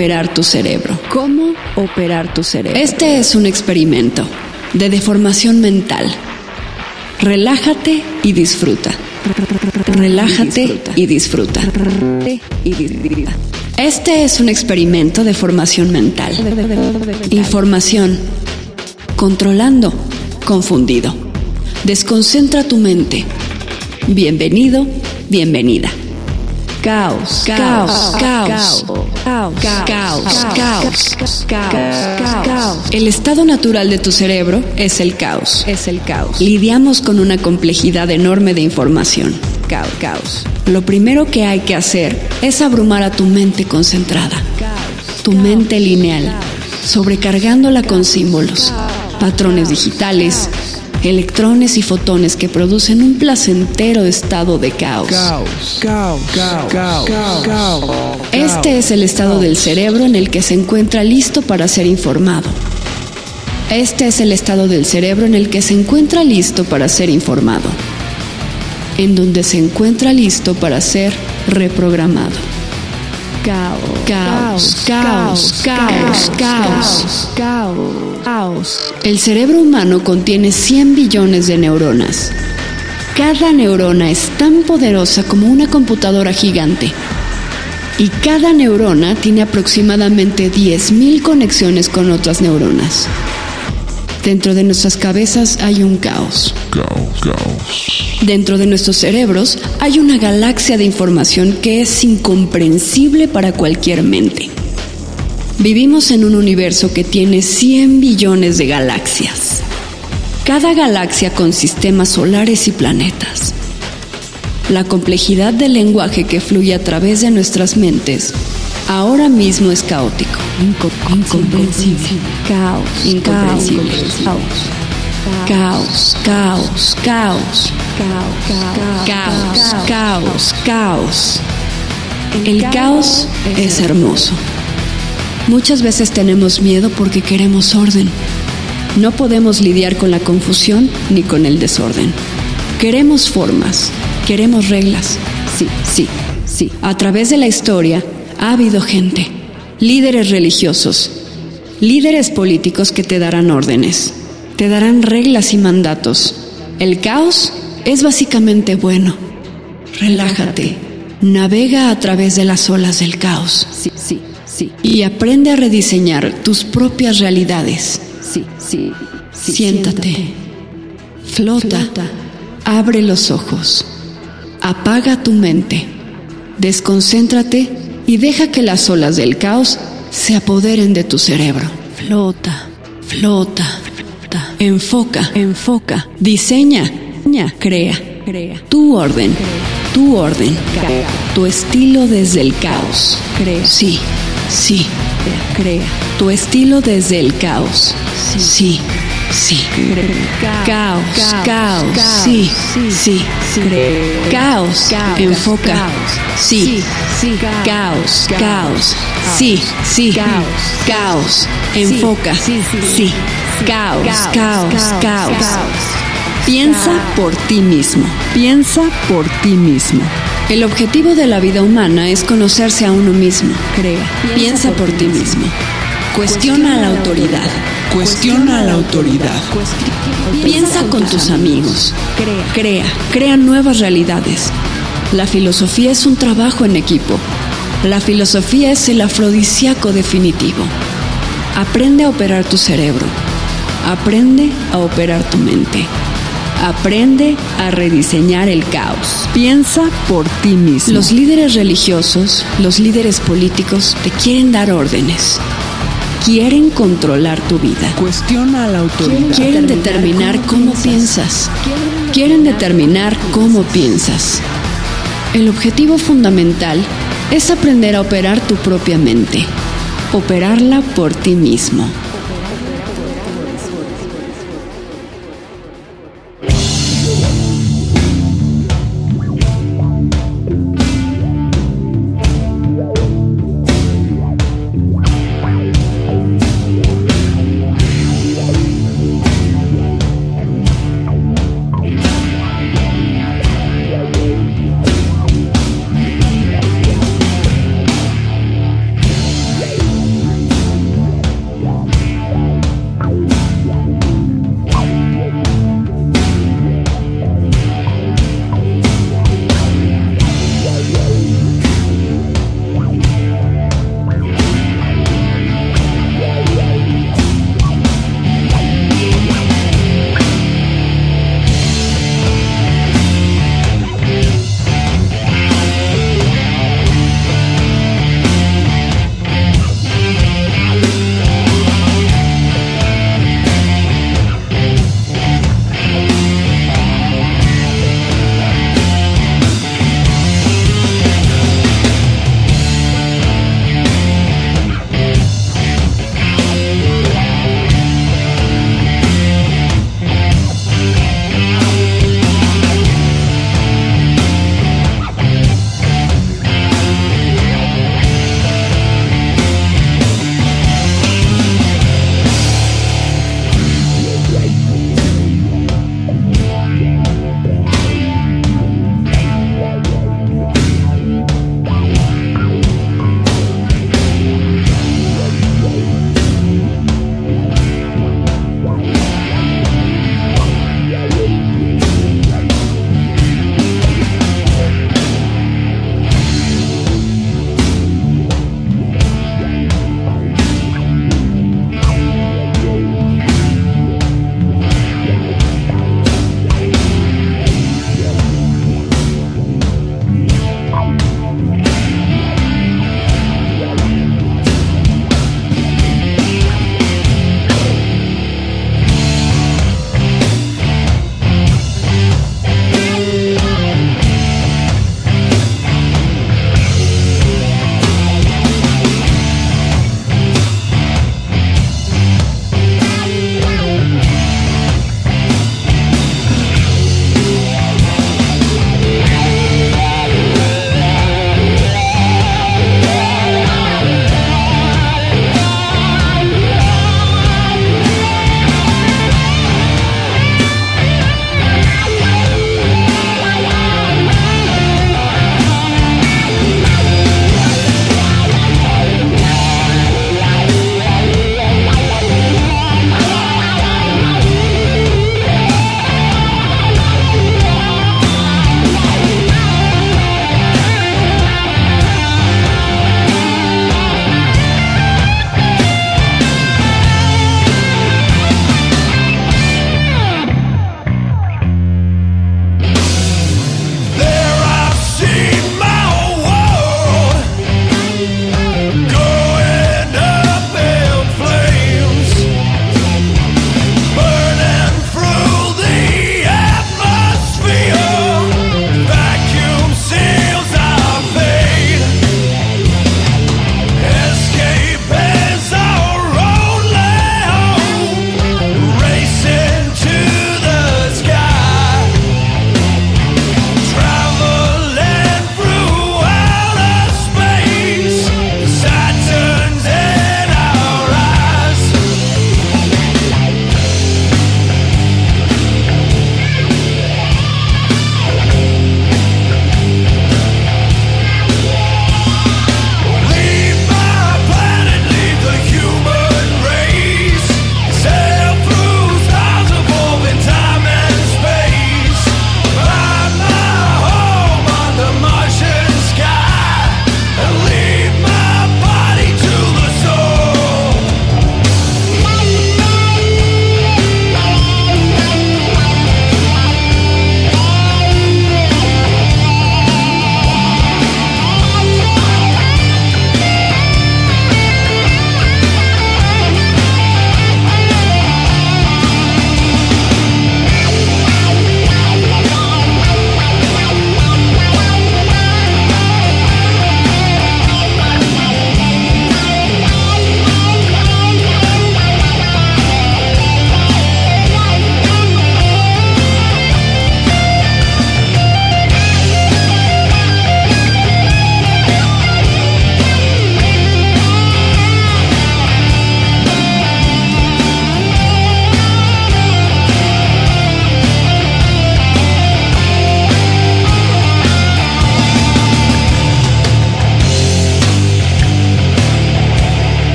operar tu cerebro? ¿Cómo operar tu cerebro? Este es un experimento de deformación mental. Relájate y disfruta. Relájate y disfruta. Este es un experimento de formación mental. Información. Controlando. Confundido. Desconcentra tu mente. Bienvenido, bienvenida. Caos, caos, caos, caos, caos, caos, caos, caos. El estado natural de tu cerebro es el caos. Es el caos. Lidiamos con una complejidad enorme de información. Caos, caos. Lo primero que hay que hacer es abrumar a tu mente concentrada. Tu mente lineal, sobrecargándola con símbolos, patrones digitales, electrones y fotones que producen un placentero estado de caos. Este es el estado del cerebro en el que se encuentra listo para ser informado. Este es el estado del cerebro en el que se encuentra listo para ser informado. En donde se encuentra listo para ser reprogramado. Caos, caos, caos, caos, caos, caos, caos. El cerebro humano contiene 100 billones de neuronas. Cada neurona es tan poderosa como una computadora gigante. Y cada neurona tiene aproximadamente 10.000 conexiones con otras neuronas. Dentro de nuestras cabezas hay un caos. Caos, caos. Dentro de nuestros cerebros hay una galaxia de información que es incomprensible para cualquier mente. Vivimos en un universo que tiene 100 billones de galaxias. Cada galaxia con sistemas solares y planetas. La complejidad del lenguaje que fluye a través de nuestras mentes ahora mismo es caótico, incomprensible, caos, incomprensible, caos, caos, caos, caos, caos, caos. El caos es hermoso. Muchas veces tenemos miedo porque queremos orden. No podemos lidiar con la confusión ni con el desorden. Queremos formas, queremos reglas. Sí, sí, sí. A través de la historia ha habido gente, líderes religiosos, líderes políticos que te darán órdenes, te darán reglas y mandatos. El caos es básicamente bueno. Relájate, navega a través de las olas del caos. Sí, sí, sí. Y aprende a rediseñar tus propias realidades. Sí, sí. sí. Siéntate. Flota. Abre los ojos. Apaga tu mente. Desconcéntrate y deja que las olas del caos se apoderen de tu cerebro. Flota, flota, flota. Enfoca, enfoca. Diseña, crea, crea. Tu orden, tu orden. Tu estilo desde el caos. Crea. Sí, sí. Crea. Tu estilo desde el caos. Sí, sí. Caos, caos. Sí, sí. Caos. Enfoca. Sí. Caos, caos. Sí, sí. Caos. Enfoca. Sí. Caos, caos, caos. Piensa por ti mismo. Piensa por ti mismo. El objetivo de la vida humana es conocerse a uno mismo. Crea. Piensa por ti mismo. Cuestiona a la autoridad. Cuestiona a la autoridad. Piensa con tus amigos. Crea. Crea nuevas realidades. La filosofía es un trabajo en equipo. La filosofía es el afrodisíaco definitivo. Aprende a operar tu cerebro. Aprende a operar tu mente. Aprende a rediseñar el caos. Piensa por ti mismo. Los líderes religiosos, los líderes políticos te quieren dar órdenes. Quieren controlar tu vida. Cuestiona a la autoridad. Quieren determinar cómo piensas. Quieren determinar cómo piensas. El objetivo fundamental es aprender a operar tu propia mente. Operarla por ti mismo.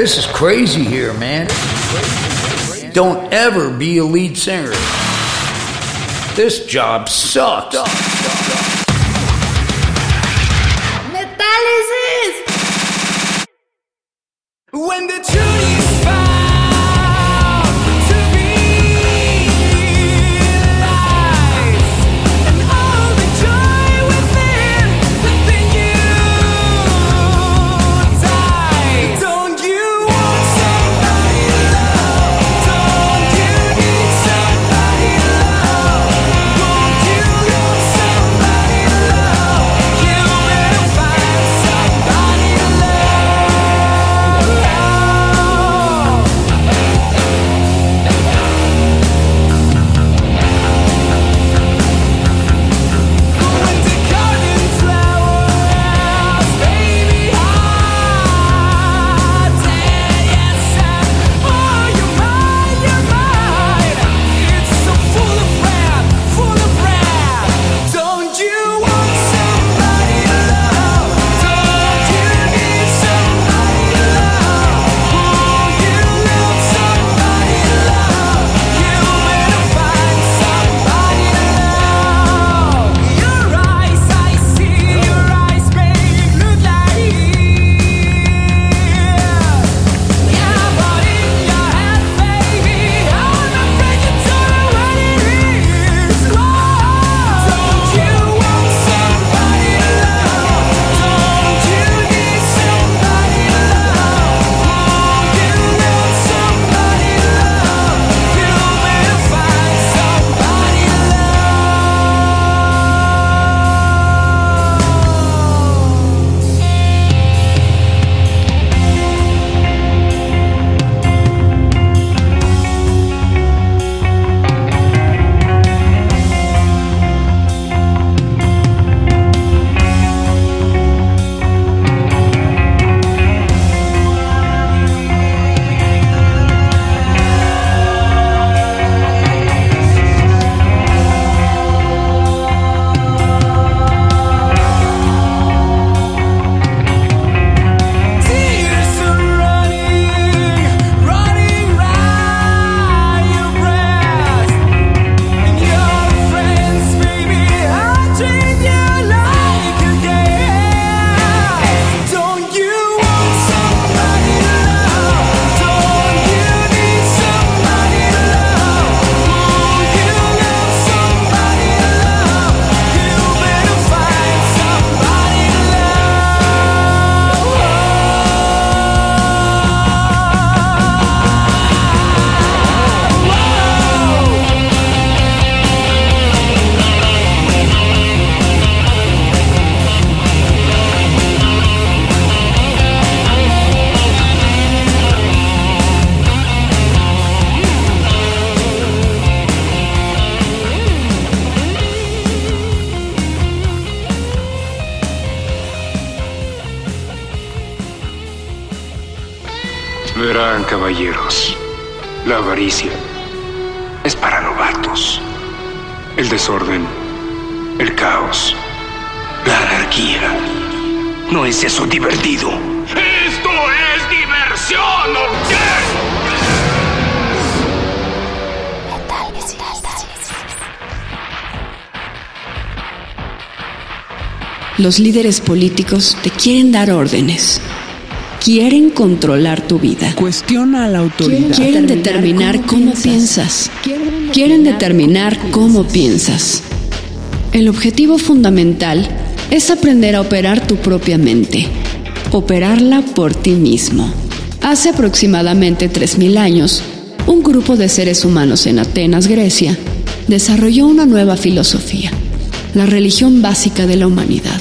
This is crazy here, man. Don't ever be a lead singer. This job sucks. Avaricia es para novatos. El desorden, el caos, la anarquía. ¿No es eso divertido? ¡Esto es diversión! ¿o qué? Los líderes políticos te quieren dar órdenes. Quieren controlar tu vida. Cuestiona a la autoridad. Quieren determinar cómo piensas. Quieren determinar cómo piensas. El objetivo fundamental es aprender a operar tu propia mente. Operarla por ti mismo. Hace aproximadamente 3.000 años, un grupo de seres humanos en Atenas, Grecia, desarrolló una nueva filosofía, la religión básica de la humanidad.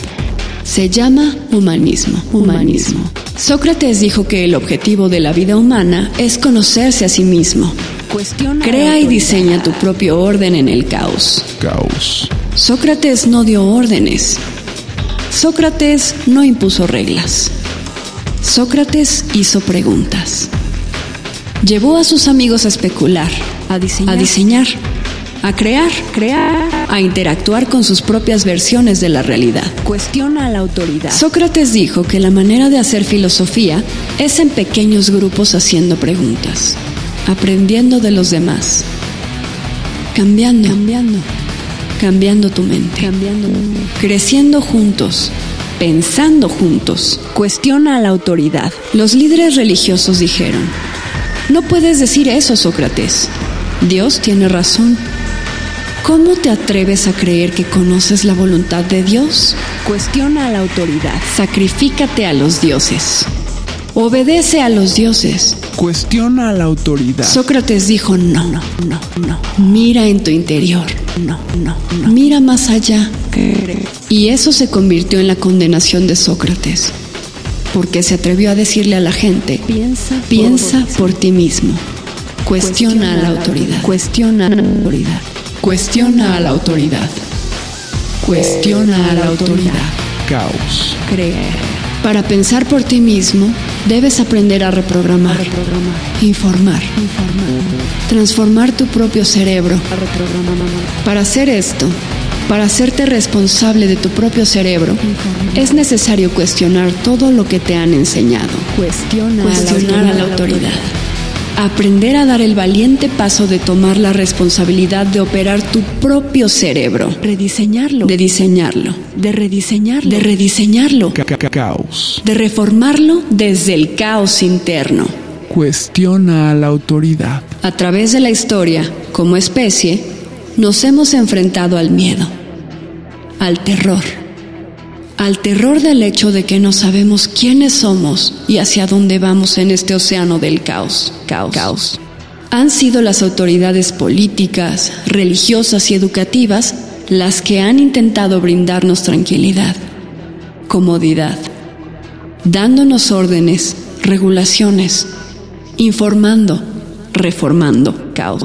Se llama humanismo. Humanismo. Sócrates dijo que el objetivo de la vida humana es conocerse a sí mismo. Cuestiona Crea y diseña tu propio orden en el caos. Caos. Sócrates no dio órdenes. Sócrates no impuso reglas. Sócrates hizo preguntas. Llevó a sus amigos a especular, a diseñar, a crear, crear, a interactuar con sus propias versiones de la realidad. Cuestiona a la autoridad. Sócrates dijo que la manera de hacer filosofía es en pequeños grupos haciendo preguntas, aprendiendo de los demás, cambiando, cambiando, cambiando tu mente, Cambiando. creciendo juntos, pensando juntos. Cuestiona a la autoridad. Los líderes religiosos dijeron, no puedes decir eso, Sócrates. Dios tiene razón. ¿Cómo te atreves a creer que conoces la voluntad de Dios? Cuestiona a la autoridad. Sacrifícate a los dioses. Obedece a los dioses. Cuestiona a la autoridad. Sócrates dijo, no, no, no, no. Mira en tu interior. No, no, no. Mira más allá. Y eso se convirtió en la condenación de Sócrates. Porque se atrevió a decirle a la gente, Piensa. piensa por ti mismo. Cuestiona a la autoridad. Cuestiona a la autoridad. Cuestiona a la autoridad. Cuestiona a la autoridad. Caos. Creer. Para pensar por ti mismo, debes aprender a reprogramar, Reprogramar. informar, Informar. transformar tu propio cerebro. A reprogramar. Para hacer esto, para hacerte responsable de tu propio cerebro, es necesario cuestionar todo lo que te han enseñado. Cuestiona, Cuestionar a la autoridad. Aprender a dar el valiente paso de tomar la responsabilidad de operar tu propio cerebro, Rediseñarlo. de diseñarlo, de rediseñarlo. de rediseñarlo, Ca- ca- Caos. de reformarlo desde el caos interno. Cuestiona a la autoridad. A través de la historia, como especie, nos hemos enfrentado al miedo, al terror, al terror del hecho de que no sabemos quiénes somos y hacia dónde vamos en este océano del caos, caos, caos. Han sido las autoridades políticas, religiosas y educativas las que han intentado brindarnos tranquilidad, comodidad, dándonos órdenes, regulaciones, informando, reformando, caos,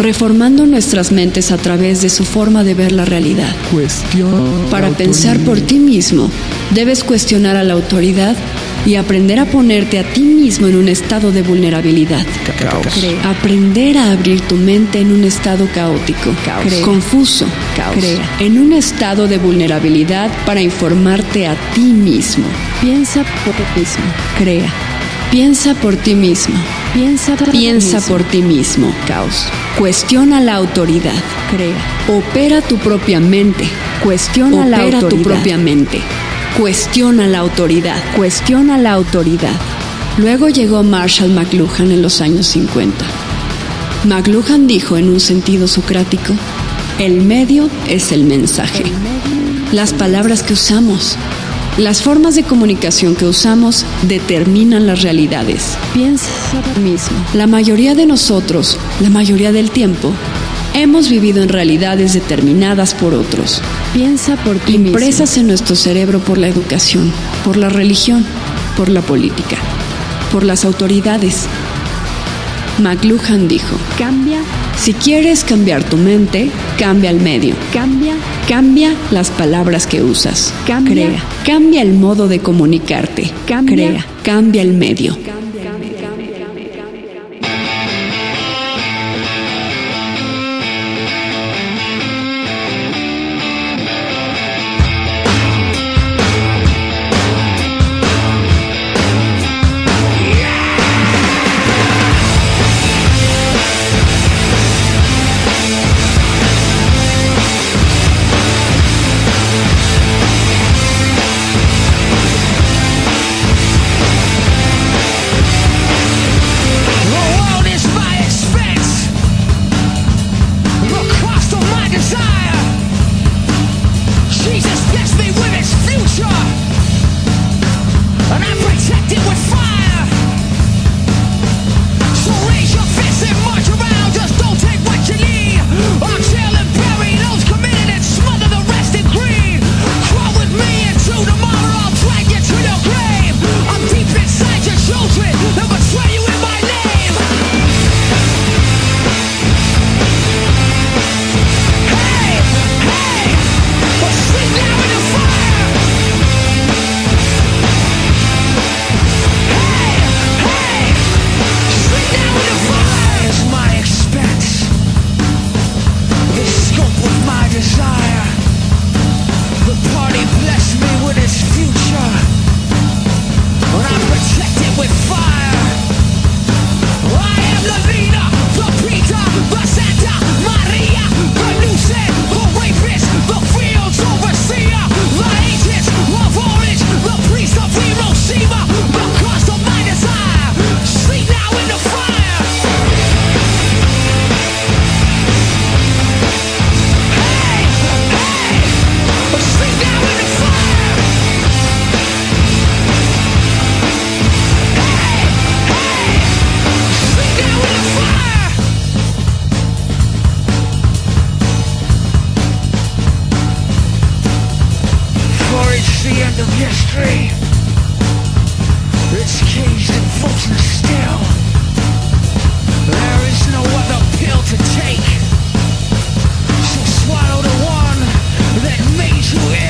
reformando nuestras mentes a través de su forma de ver la realidad. Cuestiona. Para pensar por ti mismo, debes cuestionar a la autoridad y aprender a ponerte a ti mismo en un estado de vulnerabilidad. Caos. Aprender a abrir tu mente en un estado caótico, Crea. confuso, Crea. en un estado de vulnerabilidad para informarte a ti mismo. Piensa por ti mismo. Crea. Piensa por ti mismo. Piensa por Piensa mismo. por ti mismo. Caos. Cuestiona la autoridad. Crea. Opera tu propia mente. Cuestiona la Opera tu autoridad. propia mente. Cuestiona la autoridad. Cuestiona la autoridad. Luego llegó Marshall McLuhan en los años 50. McLuhan dijo en un sentido socrático, el medio es el mensaje. Las palabras que usamos, las formas de comunicación que usamos determinan las realidades. Piensa mismo. La mayoría de nosotros, la mayoría del tiempo, hemos vivido en realidades determinadas por otros, Piensa por ti mismo. impresas en nuestro cerebro por la educación, por la religión, por la política, por las autoridades. McLuhan dijo, Cambia. si quieres cambiar tu mente, cambia el medio, Cambia. Cambia las palabras que usas, Cambia. crea, cambia el modo de comunicarte, Cambia. crea, cambia el medio. End of history. It's caged and frozen still. There is no other pill to take. So swallow the one that made you ill.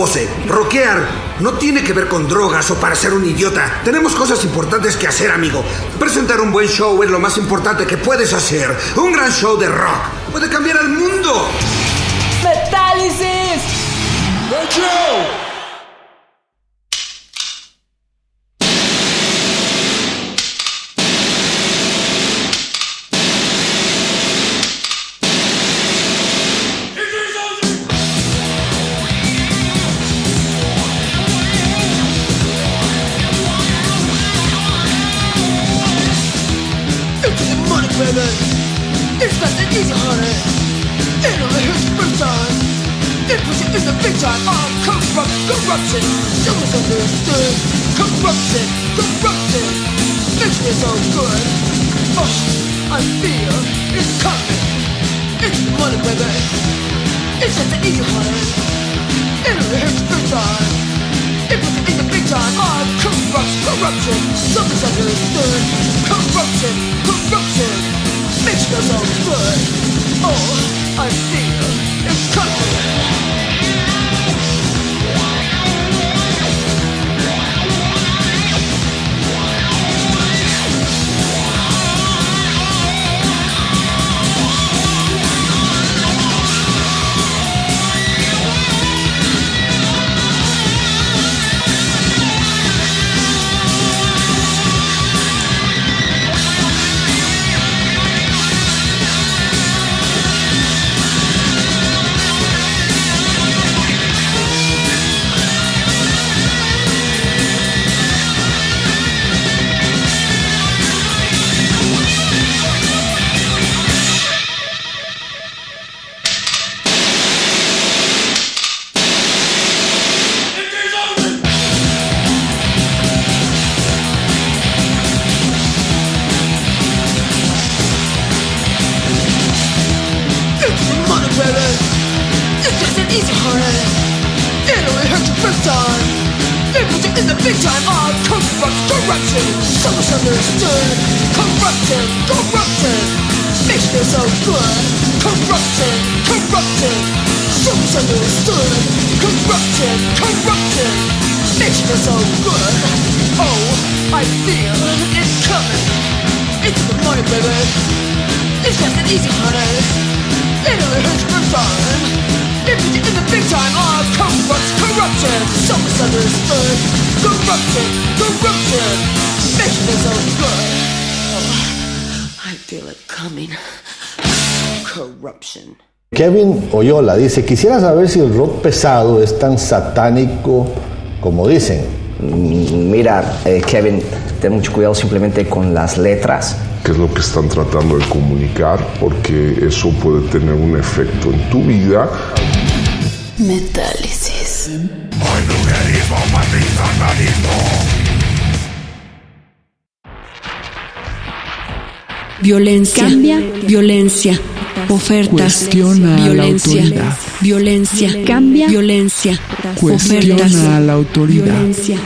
Pose. Rockear no tiene que ver con drogas o para ser un idiota. Tenemos cosas importantes que hacer, amigo. Presentar un buen show es lo más importante que puedes hacer. Un gran show de rock puede cambiar al mundo. ¡Metálisis! In the big time. Oh, corrupt, corruption. So misunderstood. Corruption, corruption. Makes me so good. Corruption, corruption. So misunderstood. Corruption, corruption. Makes me so good. Oh, I feel it coming. It's the money, baby. It's just an easy honey. It only hurts for fun. Kevin Oyola dice, quisiera saber si el rock pesado es tan satánico como dicen. Mira, eh, Kevin, ten mucho cuidado simplemente con las letras. qué es lo que están tratando de comunicar, porque eso puede tener un efecto en tu vida. Metálisis. Violencia, Cambia. violencia, ofertas, Cuestiona a la violencia, autoridad. violencia, Cambia. violencia, ofertas, Cuestiona a la autoridad. violencia,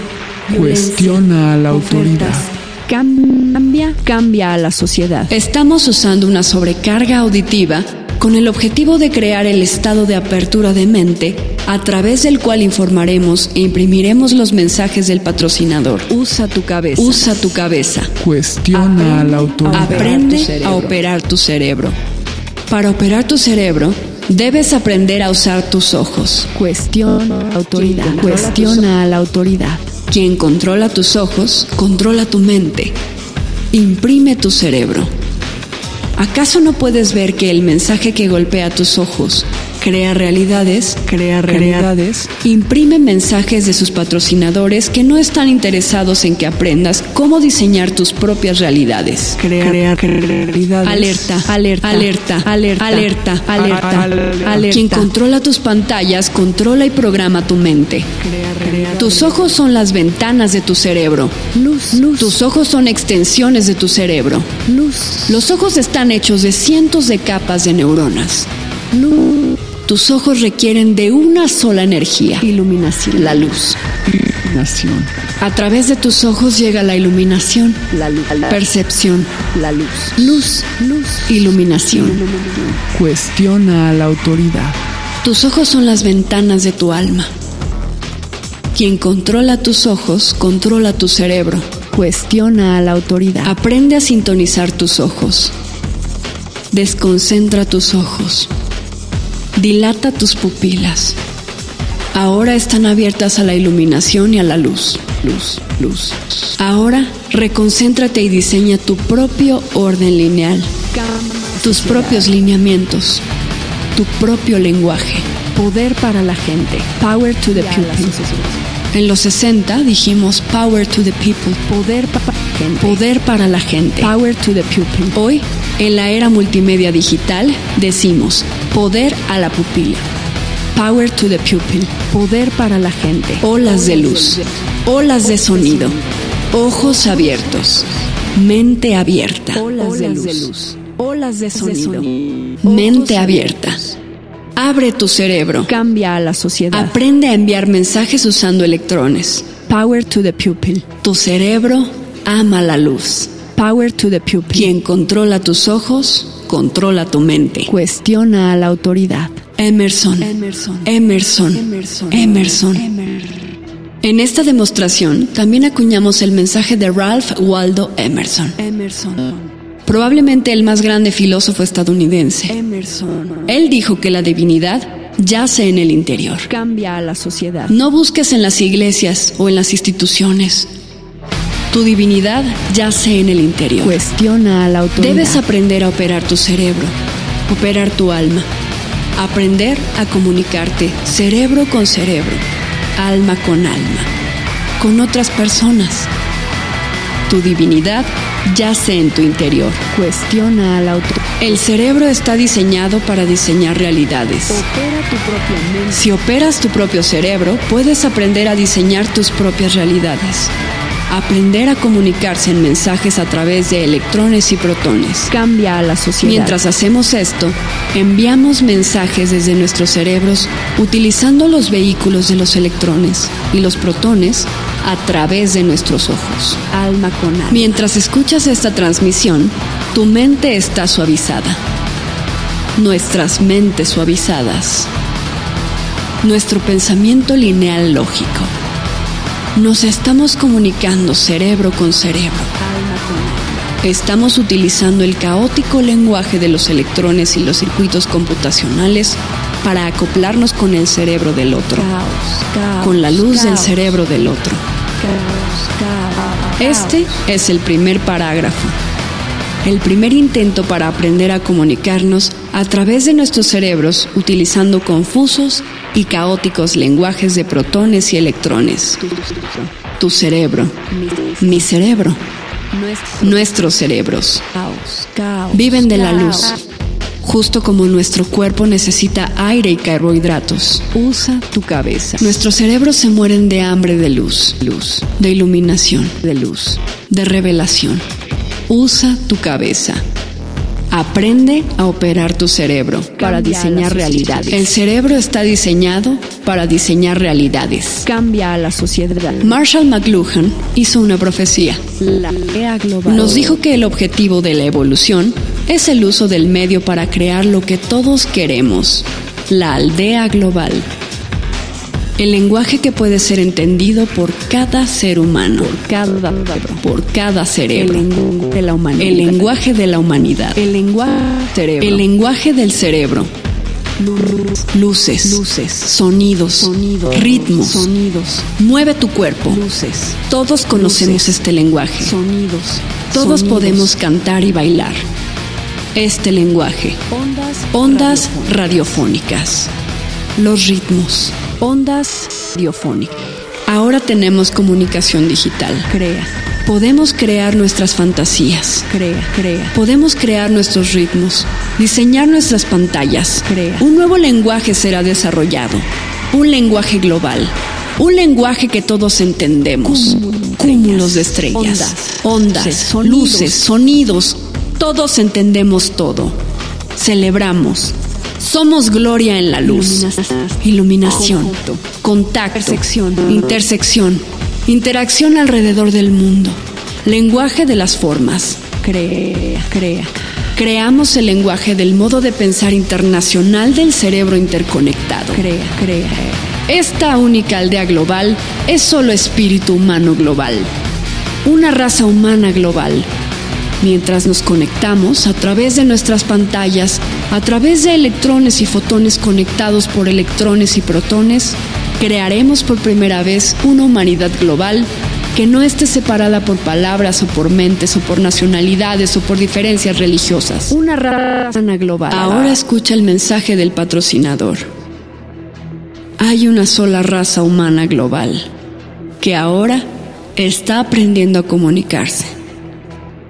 Cuestiona a la autoridad. Cambia, cambia a la sociedad. Estamos usando una sobrecarga auditiva con el objetivo de crear el estado de apertura de mente a través del cual informaremos e imprimiremos los mensajes del patrocinador. Usa tu cabeza. Usa tu cabeza. Cuestiona a la autoridad. Aprende a operar tu cerebro. Para operar tu cerebro, debes aprender a usar tus ojos. Cuestiona autoridad. Quien Cuestiona a la autoridad. Quien controla tus ojos, controla tu mente. Imprime tu cerebro. ¿Acaso no puedes ver que el mensaje que golpea tus ojos crea realidades? Crea realidades. Imprime mensajes de sus patrocinadores que no están interesados en que aprendas cómo diseñar tus propias realidades. Crea realidades. Alerta, Alerta, alerta, alerta, alerta, alerta, alerta. alerta. Quien controla tus pantallas controla y programa tu mente. Tus ojos son las ventanas de tu cerebro. Luz, luz, Tus ojos son extensiones de tu cerebro. luz, Los ojos están hechos de cientos de capas de neuronas. luz. Tus ojos requieren de una sola energía, Iluminación. la luz. Nación. A través de tus ojos llega la iluminación, La luz. Percepción, la luz. luz, Luz. iluminación. Cuestiona a la autoridad. Tus ojos son las ventanas de tu alma. Quien controla tus ojos, controla tu cerebro. Cuestiona a la autoridad. Aprende a sintonizar tus ojos. Desconcentra tus ojos. Dilata tus pupilas. Ahora están abiertas a la iluminación y a la luz. Luz, luz. Ahora reconcéntrate y diseña tu propio orden lineal, tus propios lineamientos, tu propio lenguaje. Poder para la gente. Power to the people. En los 60 dijimos Power to the people. Poder para la gente. Poder para la gente. Power to the people. Hoy, en la era multimedia digital, decimos Poder a la pupila. Power to the pupil. Poder para la gente. Olas de luz. Olas de sonido. Ojos abiertos. Mente abierta. Olas de luz. Olas de sonido. Mente abierta. Abre tu cerebro. Cambia a la sociedad. Aprende a enviar mensajes usando electrones. Power to the pupil. Tu cerebro ama la luz. Power to the pupil. Quien controla tus ojos, controla tu mente. Cuestiona a la autoridad. Emerson. Emerson. Emerson. Emerson. Emerson. En esta demostración también acuñamos el mensaje de Ralph Waldo Emerson. Emerson. Probablemente el más grande filósofo estadounidense. Emerson. Él dijo que la divinidad yace en el interior. Cambia a la sociedad. No busques en las iglesias o en las instituciones. Tu divinidad yace en el interior. Cuestiona a la autoridad. Debes aprender a operar tu cerebro, operar tu alma, aprender a comunicarte cerebro con cerebro, alma con alma, con otras personas. Tu divinidad yace en tu interior. Cuestiona a la autoridad. El cerebro está diseñado para diseñar realidades. Opera tu propia mente. Si operas tu propio cerebro, puedes aprender a diseñar tus propias realidades. Aprender a comunicarse en mensajes a través de electrones y protones. Cambia a la sociedad. Mientras hacemos esto, enviamos mensajes desde nuestros cerebros utilizando los vehículos de los electrones y los protones a través de nuestros ojos. Alma con alma. Mientras escuchas esta transmisión, tu mente está suavizada. Nuestras mentes suavizadas. Nuestro pensamiento lineal lógico. Nos estamos comunicando cerebro con cerebro. Estamos utilizando el caótico lenguaje de los electrones y los circuitos computacionales para acoplarnos con el cerebro del otro, con la luz del cerebro del otro. Este es el primer parágrafo, el primer intento para aprender a comunicarnos a través de nuestros cerebros utilizando confusos y caóticos lenguajes de protones y electrones. Tu cerebro, mi cerebro, nuestros cerebros viven de la luz, justo como nuestro cuerpo necesita aire y carbohidratos. Usa tu cabeza. Nuestros cerebros se mueren de hambre de luz, luz, de iluminación, de luz, de revelación. Usa tu cabeza. Aprende a operar tu cerebro para diseñar realidades. El cerebro está diseñado para diseñar realidades. Cambia a la sociedad. Marshall McLuhan hizo una profecía. La era global. Nos dijo que el objetivo de la evolución es el uso del medio para crear lo que todos queremos, la aldea global. El lenguaje que puede ser entendido por cada ser humano, por cada, por cada cerebro. El lenguaje de la humanidad. El lenguaje de la humanidad. El lenguaje cerebro. El lenguaje del cerebro. Luces, luces, sonidos, sonidos, ritmos, sonidos. Mueve tu cuerpo. Luces. Todos conocemos luces, este lenguaje. Sonidos. Todos sonidos. podemos cantar y bailar. Este lenguaje. Ondas, Ondas radiofónicas. Los ritmos. Ondas radiofónicas. Ahora tenemos comunicación digital. Crea. Podemos crear nuestras fantasías. Crea, crea. Podemos crear nuestros ritmos, diseñar nuestras pantallas. Crea. Un nuevo lenguaje será desarrollado. Un lenguaje global. Un lenguaje que todos entendemos. Cúmulo, Cúmulos de estrellas. Ondas. Ondas. Sonidos. Luces. Sonidos. Todos entendemos todo. Celebramos. Somos gloria en la luz. Iluminación. Conjunto. Contacto. Intersección. Intersección. Interacción alrededor del mundo. Lenguaje de las formas. Crea, crea. Creamos el lenguaje del modo de pensar internacional del cerebro interconectado. Crea, crea. Esta única aldea global es solo espíritu humano global. Una raza humana global. Mientras nos conectamos a través de nuestras pantallas, a través de electrones y fotones conectados por electrones y protones, Crearemos por primera vez una humanidad global que no esté separada por palabras o por mentes o por nacionalidades o por diferencias religiosas. Una raza global. Ahora escucha el mensaje del patrocinador. Hay una sola raza humana global que ahora está aprendiendo a comunicarse.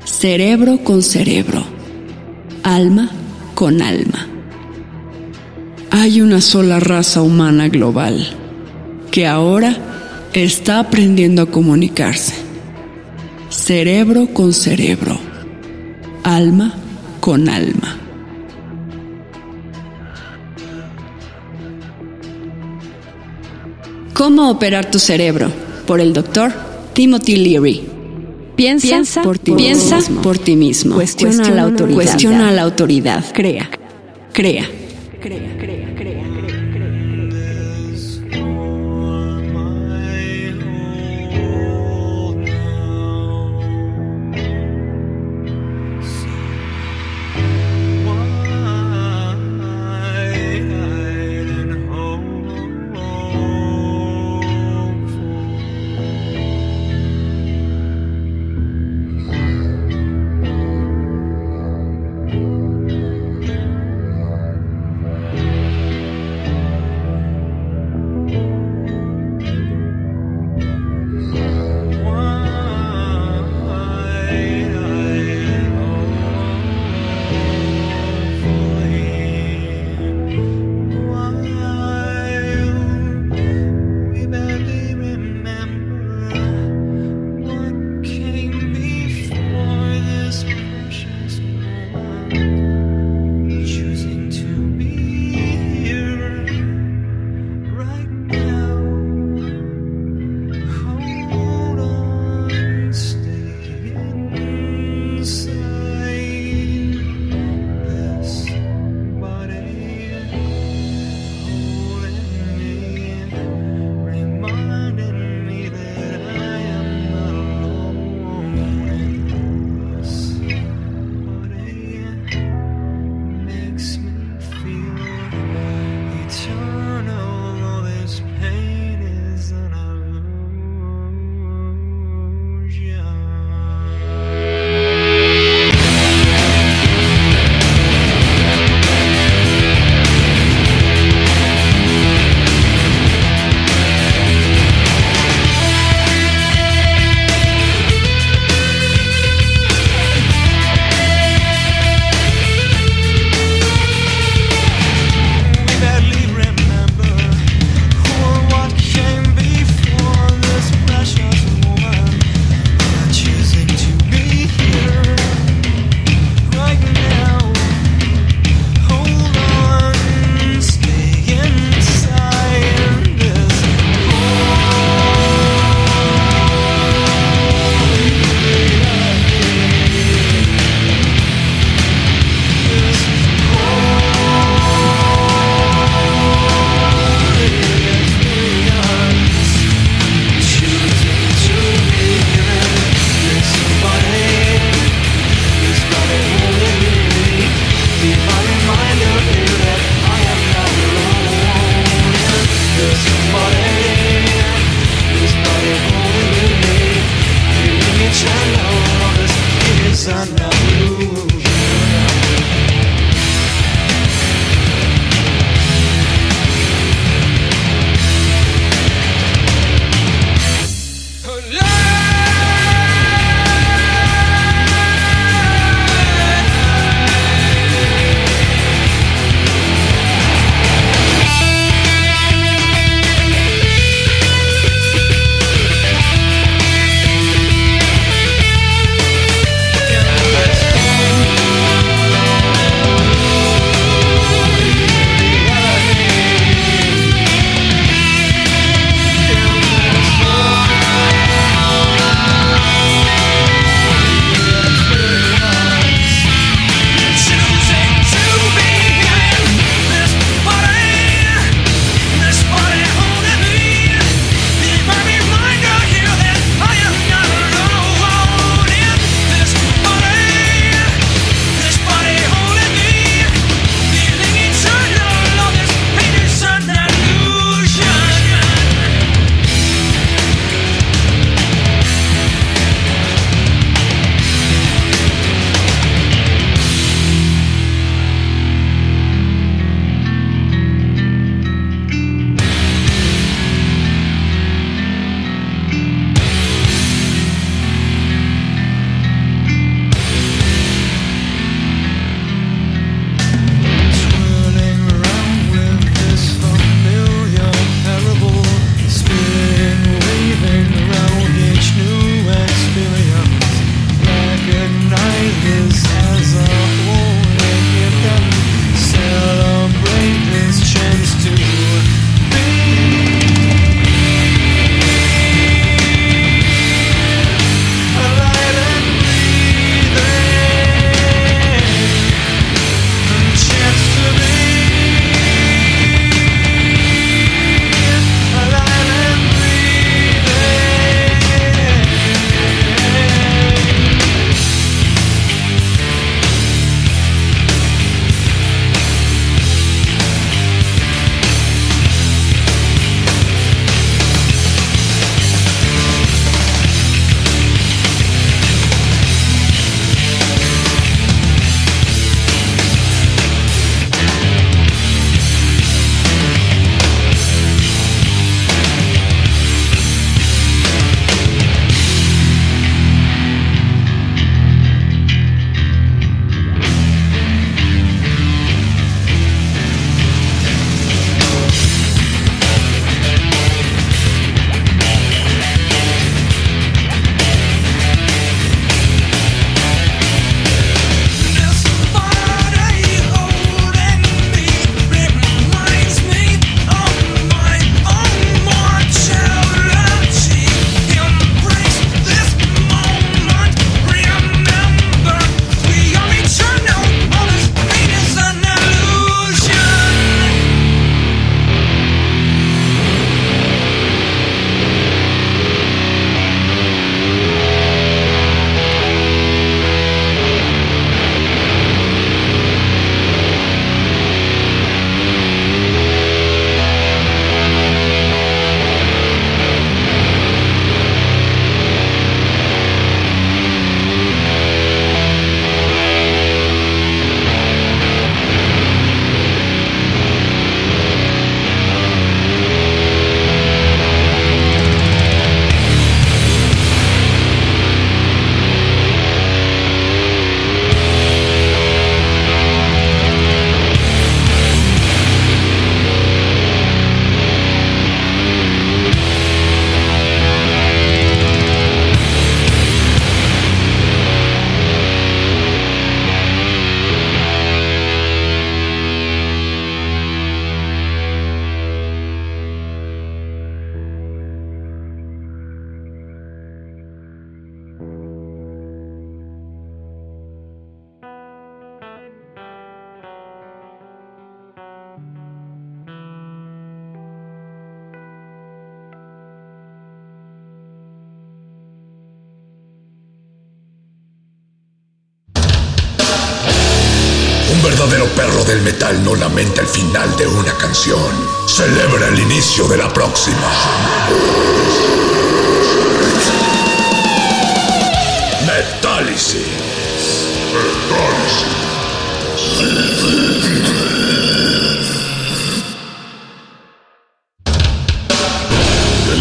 Cerebro con cerebro. Alma con alma. Hay una sola raza humana global que ahora está aprendiendo a comunicarse. Cerebro con cerebro. Alma con alma. ¿Cómo operar tu cerebro? Por el doctor Timothy Leary. Piensa, por ti Piensa mismo. por ti mismo. Cuestiona, la autoridad. Cuestiona la autoridad. Crea. Crea. verdadero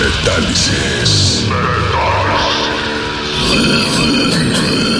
Metálisis. rudo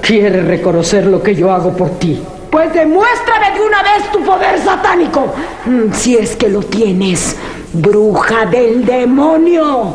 Quieres reconocer lo que yo hago por ti. Pues demuéstrame de una vez tu poder satánico. Mm, Si es que lo tienes, bruja del demonio.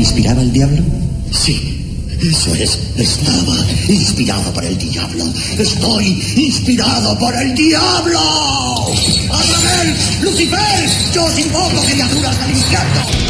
Inspiraba el diablo? Sí, eso es. Estaba inspirado por el diablo. Estoy inspirado por el diablo. ¡Azrael! ¡Lucifer! Yo os invoco criaturas del infierno.